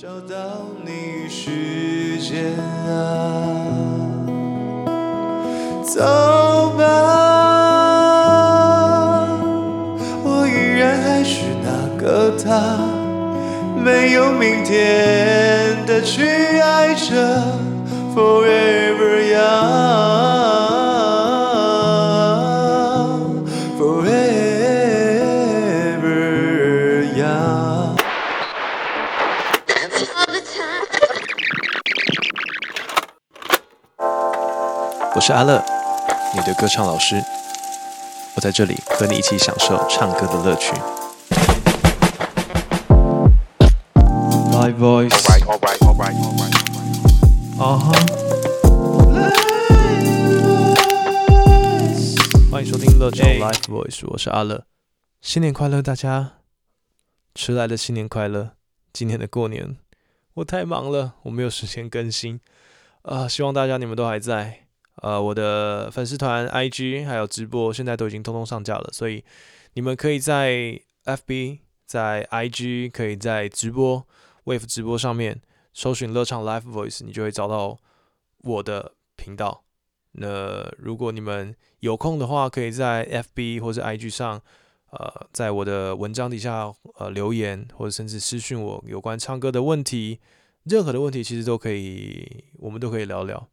找到你时间啊，走吧，我依然还是那个他，没有明天的去爱着，Forever Young 我是阿乐，你的歌唱老师。我在这里和你一起享受唱歌的乐趣。Live voice，Alright, alright, alright, alright, alright. 啊哈。欢迎收听乐唱 Live Voice，我是阿乐。新年快乐，大家！迟来的新年快乐！今年的过年，我太忙了，我没有时间更新。啊、希望大家你们都还在。呃，我的粉丝团、IG 还有直播，现在都已经通通上架了，所以你们可以在 FB、在 IG、可以在直播 Wave 直播上面搜寻“乐唱 Live Voice”，你就会找到我的频道。那如果你们有空的话，可以在 FB 或者 IG 上，呃，在我的文章底下呃留言，或者甚至私讯我有关唱歌的问题，任何的问题其实都可以，我们都可以聊聊。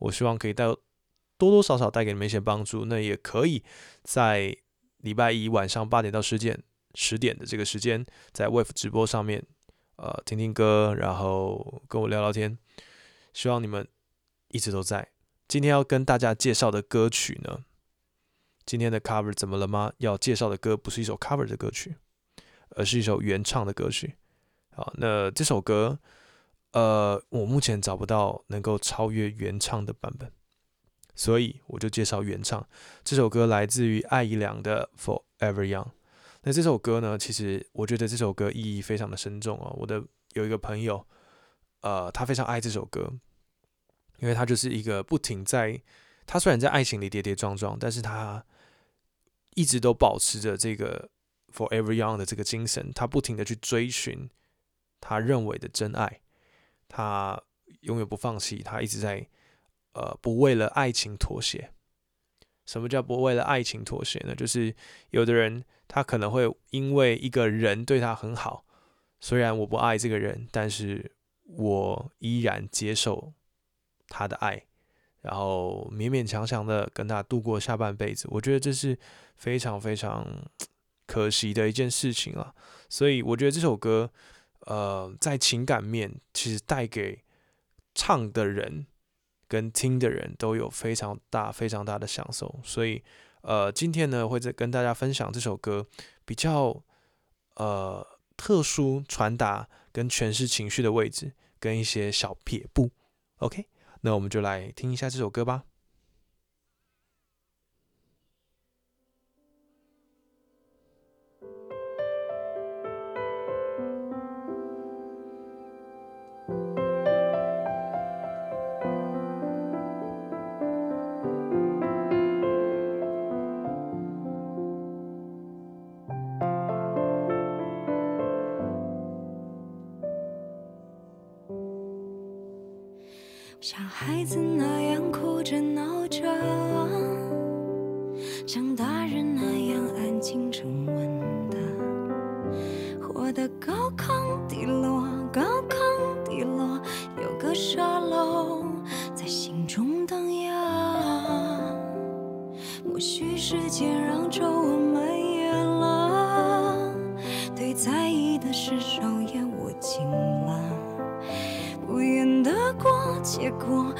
我希望可以带多多少少带给你们一些帮助。那也可以在礼拜一晚上八点到十点十点的这个时间，在 Wave 直播上面，呃，听听歌，然后跟我聊聊天。希望你们一直都在。今天要跟大家介绍的歌曲呢，今天的 cover 怎么了吗？要介绍的歌不是一首 cover 的歌曲，而是一首原唱的歌曲。好，那这首歌，呃，我目前找不到能够超越原唱的版本，所以我就介绍原唱。这首歌来自于艾怡良的《Forever Young》。那这首歌呢，其实我觉得这首歌意义非常的深重啊。我的有一个朋友，呃，他非常爱这首歌，因为他就是一个不停在，他虽然在爱情里跌跌撞撞，但是他一直都保持着这个 forever young 的这个精神，他不停的去追寻他认为的真爱，他永远不放弃，他一直在呃不为了爱情妥协。什么叫不为了爱情妥协呢？就是有的人他可能会因为一个人对他很好，虽然我不爱这个人，但是我依然接受他的爱，然后勉勉强强的跟他度过下半辈子。我觉得这是非常非常可惜的一件事情啊。所以我觉得这首歌，呃，在情感面其实带给唱的人跟听的人都有非常大非常大的享受。所以，呃，今天呢会再跟大家分享这首歌比较呃特殊传达跟诠释情绪的位置，跟一些小撇步。OK，那我们就来听一下这首歌吧。结果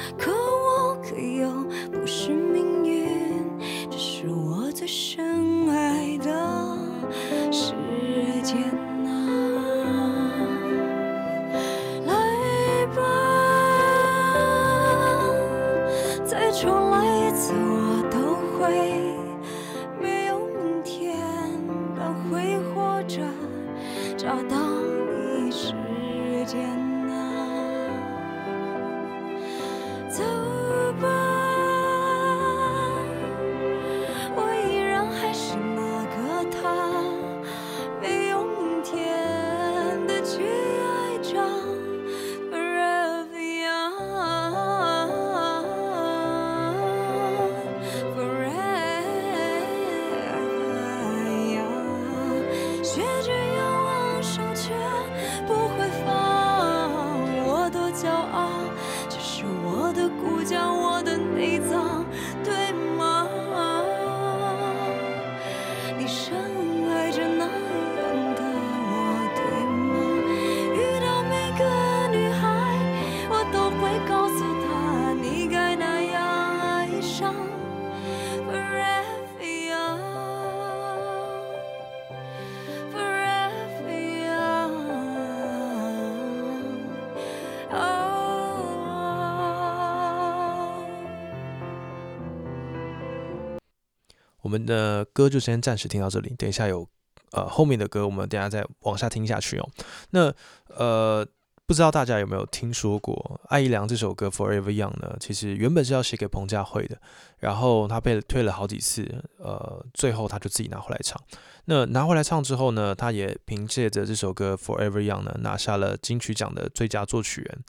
我们的歌就先暂时听到这里，等一下有呃后面的歌，我们等下再往下听下去哦。那呃。不知道大家有没有听说过《艾怡良》这首歌《Forever Young》呢？其实原本是要写给彭佳慧的，然后他被退了好几次，呃，最后他就自己拿回来唱。那拿回来唱之后呢，他也凭借着这首歌《Forever Young》呢，拿下了金曲奖的最佳作曲人。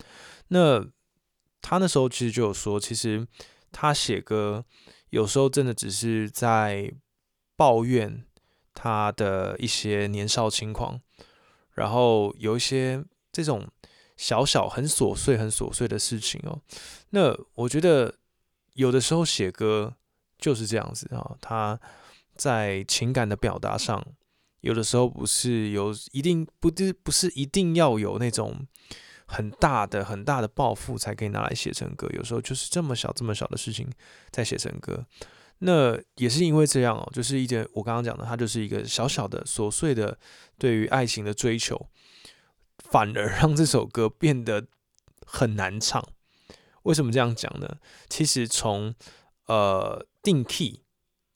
那他那时候其实就有说，其实他写歌有时候真的只是在抱怨他的一些年少轻狂，然后有一些这种。小小很琐碎、很琐碎的事情哦，那我觉得有的时候写歌就是这样子啊，他在情感的表达上，有的时候不是有一定不是不是一定要有那种很大的很大的抱负才可以拿来写成歌，有时候就是这么小这么小的事情在写成歌，那也是因为这样哦，就是一件我刚刚讲的，它就是一个小小的琐碎的对于爱情的追求。反而让这首歌变得很难唱。为什么这样讲呢？其实从呃定 key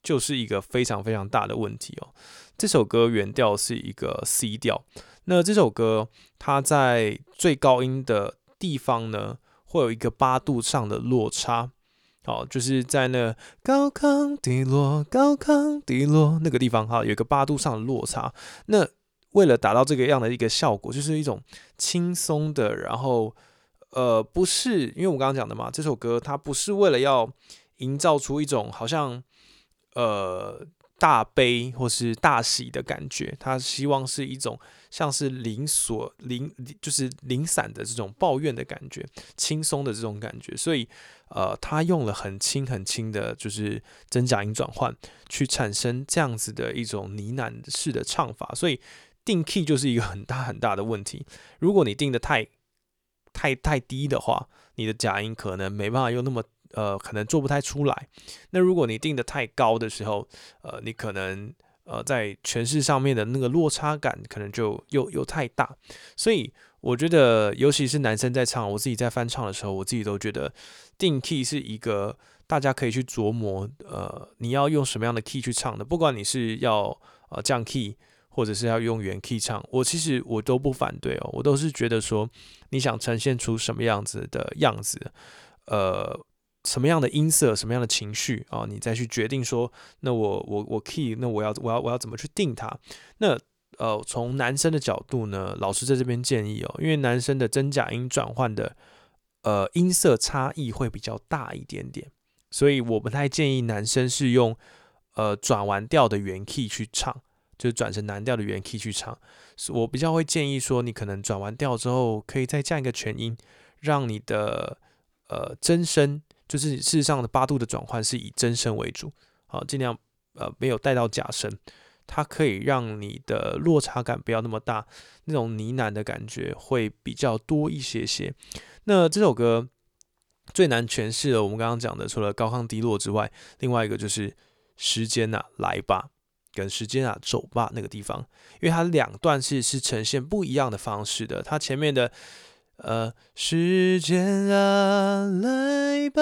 就是一个非常非常大的问题哦。这首歌原调是一个 C 调，那这首歌它在最高音的地方呢，会有一个八度上的落差。好，就是在那高亢低落、高亢低落那个地方，哈，有一个八度上的落差。那为了达到这个样的一个效果，就是一种轻松的，然后呃，不是因为我刚刚讲的嘛，这首歌它不是为了要营造出一种好像呃大悲或是大喜的感觉，他希望是一种像是零所零就是零散的这种抱怨的感觉，轻松的这种感觉，所以呃，他用了很轻很轻的，就是真假音转换，去产生这样子的一种呢喃式的唱法，所以。定 key 就是一个很大很大的问题。如果你定的太太太低的话，你的假音可能没办法用那么呃，可能做不太出来。那如果你定的太高的时候，呃，你可能呃在诠释上面的那个落差感可能就又又太大。所以我觉得，尤其是男生在唱，我自己在翻唱的时候，我自己都觉得定 key 是一个大家可以去琢磨，呃，你要用什么样的 key 去唱的，不管你是要呃降 key。或者是要用原 key 唱，我其实我都不反对哦，我都是觉得说你想呈现出什么样子的样子，呃，什么样的音色，什么样的情绪啊，你再去决定说，那我我我 key，那我要我要我要怎么去定它？那呃，从男生的角度呢，老师在这边建议哦，因为男生的真假音转换的呃音色差异会比较大一点点，所以我不太建议男生是用呃转完调的原 key 去唱。就转成男调的原 key 去唱，我比较会建议说，你可能转完调之后，可以再降一个全音，让你的呃真声，就是事实上的八度的转换是以真声为主，好，尽量呃没有带到假声，它可以让你的落差感不要那么大，那种呢喃的感觉会比较多一些些。那这首歌最难诠释的，我们刚刚讲的，除了高亢低落之外，另外一个就是时间呐，来吧。跟时间啊，走吧那个地方，因为它两段是是呈现不一样的方式的。它前面的呃，时间啊，来吧，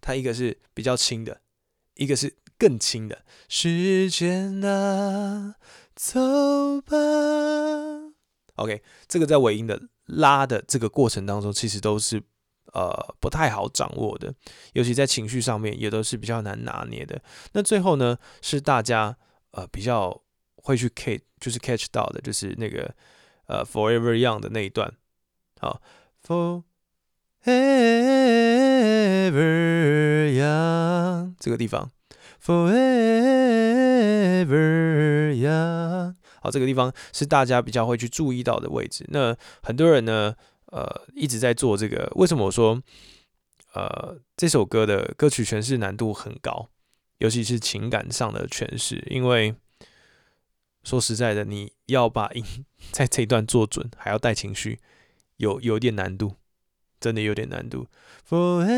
它一个是比较轻的，一个是更轻的。时间啊，走吧。OK，这个在尾音的拉的这个过程当中，其实都是。呃，不太好掌握的，尤其在情绪上面也都是比较难拿捏的。那最后呢，是大家呃比较会去 catch，就是 catch 到的，就是那个呃 forever young 的那一段，好，forever young 这个地方，forever young，好，这个地方是大家比较会去注意到的位置。那很多人呢。呃，一直在做这个。为什么我说，呃，这首歌的歌曲诠释难度很高，尤其是情感上的诠释。因为说实在的，你要把音 在这一段做准，还要带情绪，有有点难度，真的有点难度。Forever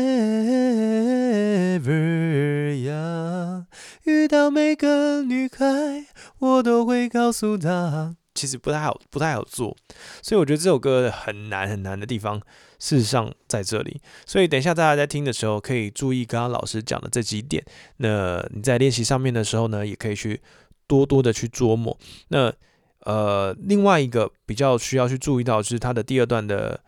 young，遇到每个女孩，我都会告诉她。其实不太好，不太好做。所以我觉得这首歌很难很难的地方，事实上在这里。所以等一下大家在听的时候，可以注意刚刚老师讲的这几点。那你在练习上面的时候呢，也可以去多多的去琢磨。那呃，另外一个比较需要去注意到，就是它的第二段的。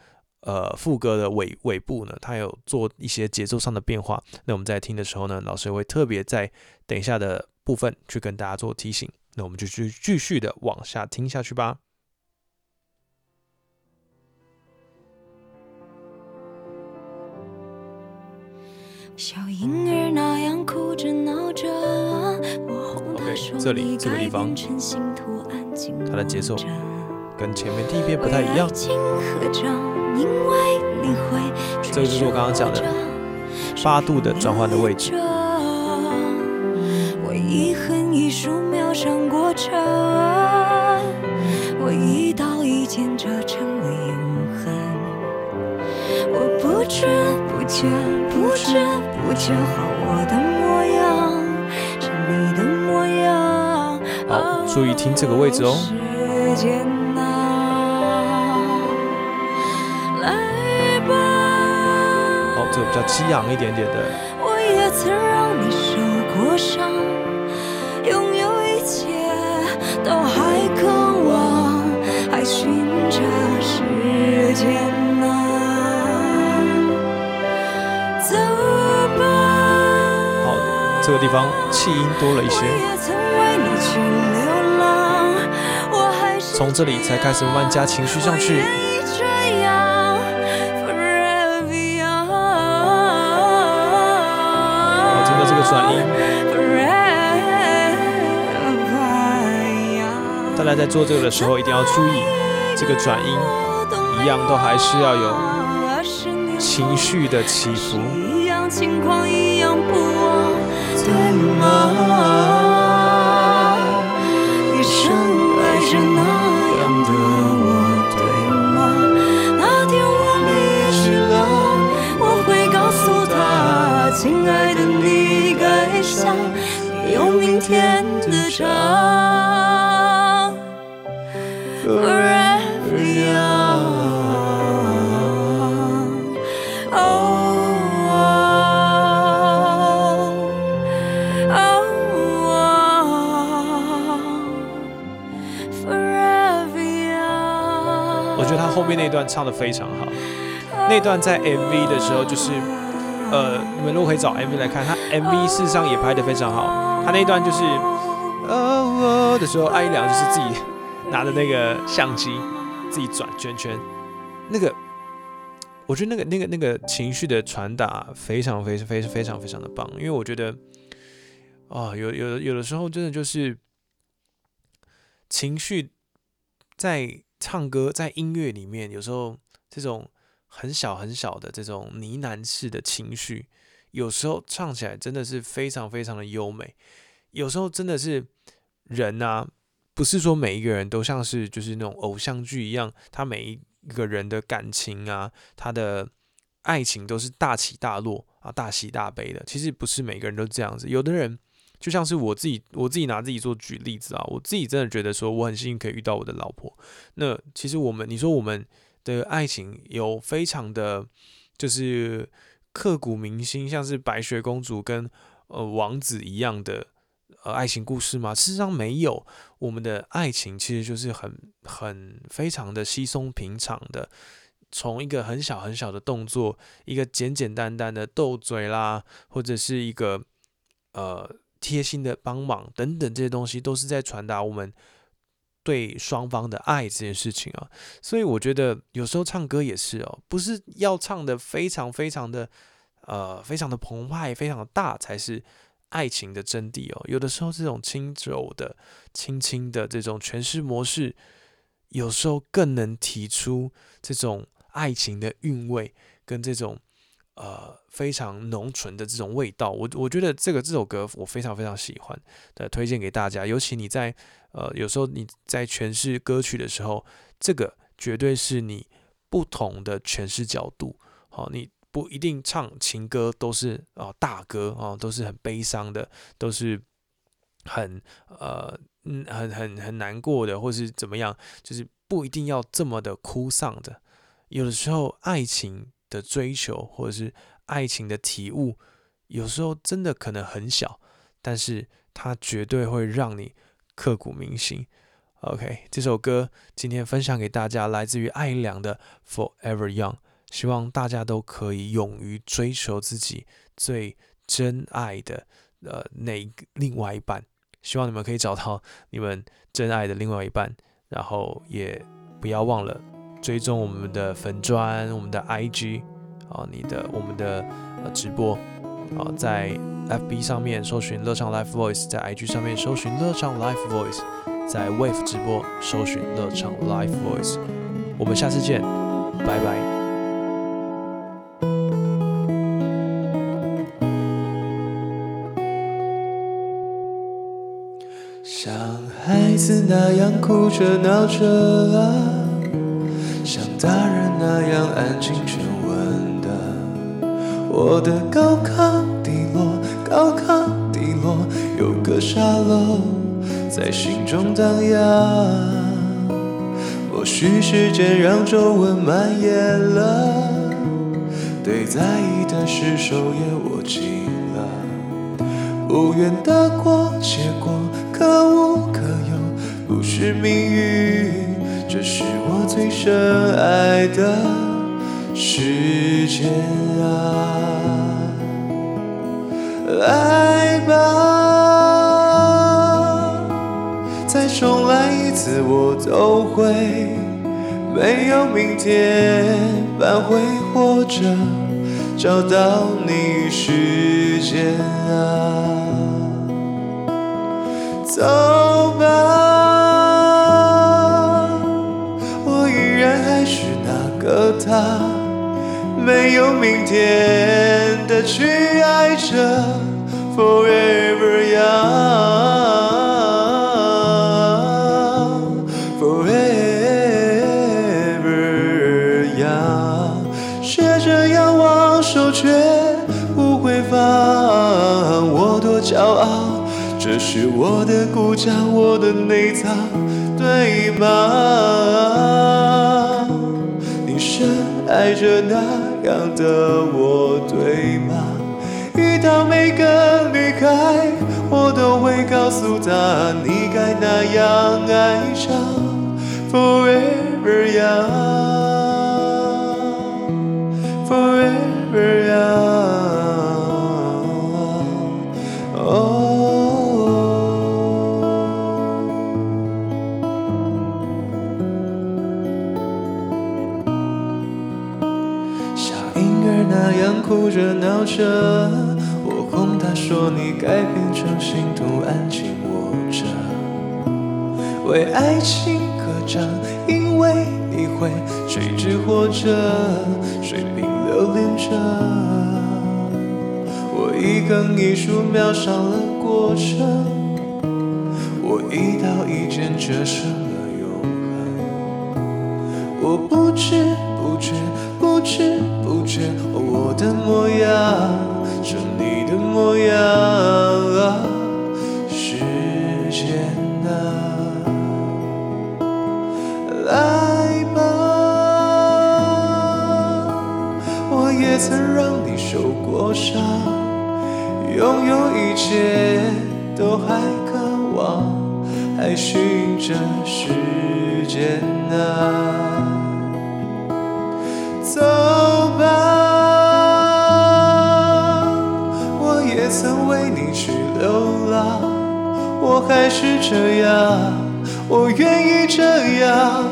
呃，副歌的尾尾部呢，它有做一些节奏上的变化。那我们在听的时候呢，老师也会特别在等一下的部分去跟大家做提醒。那我们就去继续的往下听下去吧。小婴儿那样哭着闹着，这里这个地方，它的节奏跟前面第一遍不太一样。这个就是我刚刚讲的八度的转换的位置。我一横一竖描上过程，我一刀一剑折成了永恒。我不知不觉，不知不觉，好我的注意听这个位置哦。比较激昂一点点的。我也曾让你受过伤，拥有一切都还渴望，还寻着时间这个地方气音多了一些。从这里才开始慢慢加情绪上去。转音，大家在做这个的时候一定要注意，这个转音一样都还是要有情绪的起伏。天后面那段唱的非常好，那段在 MV 的时候就是，呃，你们如果可以找 MV 来看，他 MV 事实上也拍的非常好。他那段就是哦的时候，阿一良就是自己拿着那个相机自己转圈圈，那个我觉得那个那个那个情绪的传达非常非常非常非常非常的棒，因为我觉得啊，有有有的时候真的就是情绪在唱歌在音乐里面，有时候这种很小很小的这种呢喃式的情绪。有时候唱起来真的是非常非常的优美，有时候真的是人啊，不是说每一个人都像是就是那种偶像剧一样，他每一个人的感情啊，他的爱情都是大起大落啊，大喜大悲的。其实不是每个人都这样子，有的人就像是我自己，我自己拿自己做举例子啊，我自己真的觉得说我很幸运可以遇到我的老婆。那其实我们，你说我们的爱情有非常的，就是。刻骨铭心，像是白雪公主跟呃王子一样的呃爱情故事吗？事实上没有，我们的爱情其实就是很很非常的稀松平常的，从一个很小很小的动作，一个简简单单的斗嘴啦，或者是一个呃贴心的帮忙等等这些东西，都是在传达我们。对双方的爱这件事情啊，所以我觉得有时候唱歌也是哦，不是要唱的非常非常的呃非常的澎湃、非常的大才是爱情的真谛哦。有的时候这种轻柔的、轻轻的这种诠释模式，有时候更能提出这种爱情的韵味跟这种。呃，非常浓醇的这种味道，我我觉得这个这首歌我非常非常喜欢，的推荐给大家。尤其你在呃有时候你在诠释歌曲的时候，这个绝对是你不同的诠释角度。好，你不一定唱情歌都是啊大歌啊，都是很悲伤的，都是很呃嗯很很很难过的，或是怎么样，就是不一定要这么的哭丧的。有的时候，爱情的追求或者是爱情的体悟，有时候真的可能很小，但是它绝对会让你刻骨铭心。OK，这首歌今天分享给大家，来自于艾良的《Forever Young》，希望大家都可以勇于追求自己最真爱的呃那另外一半。希望你们可以找到你们真爱的另外一半，然后也不要忘了追踪我们的粉砖、我们的 IG 啊，你的我们的呃直播啊，在 FB 上面搜寻乐唱 Live Voice，在 IG 上面搜寻乐唱 Live Voice，在 Wave 直播搜寻乐唱 Live Voice。我们下次见，拜拜。像孩子那样哭着闹着啊，像大人那样安静沉稳的。我的高亢低落，高亢低落，有个沙漏在心中荡漾。或许时间让皱纹蔓延了，对在意的事手也握紧了。不愿得过且过，可无可有。不是命运，这是我最深爱的时间啊！来吧，再重来一次，我都会。没有明天，挽回或者找到你时间啊！走吧。和他没有明天的去爱着，Forever young，Forever young，学着仰望，手却不会放，我多骄傲，这是我的骨架，我的内脏，对吗？爱着那样的我，对吗？遇到每个女孩，我都会告诉她，你该那样爱上 Forever Young，Forever Young。那样哭着闹着，我哄她说你该变成信徒，安静握着，为爱情歌唱，因为你会垂直活着水平留恋着。我一横一竖描上了过程，我一刀一剑折射了永恒。我不知不觉，不知不觉。我的模样是你的模样啊，时间啊，来吧，我也曾让你受过伤，拥有一切都还渴望，还寻着时间啊，这样，我愿意这样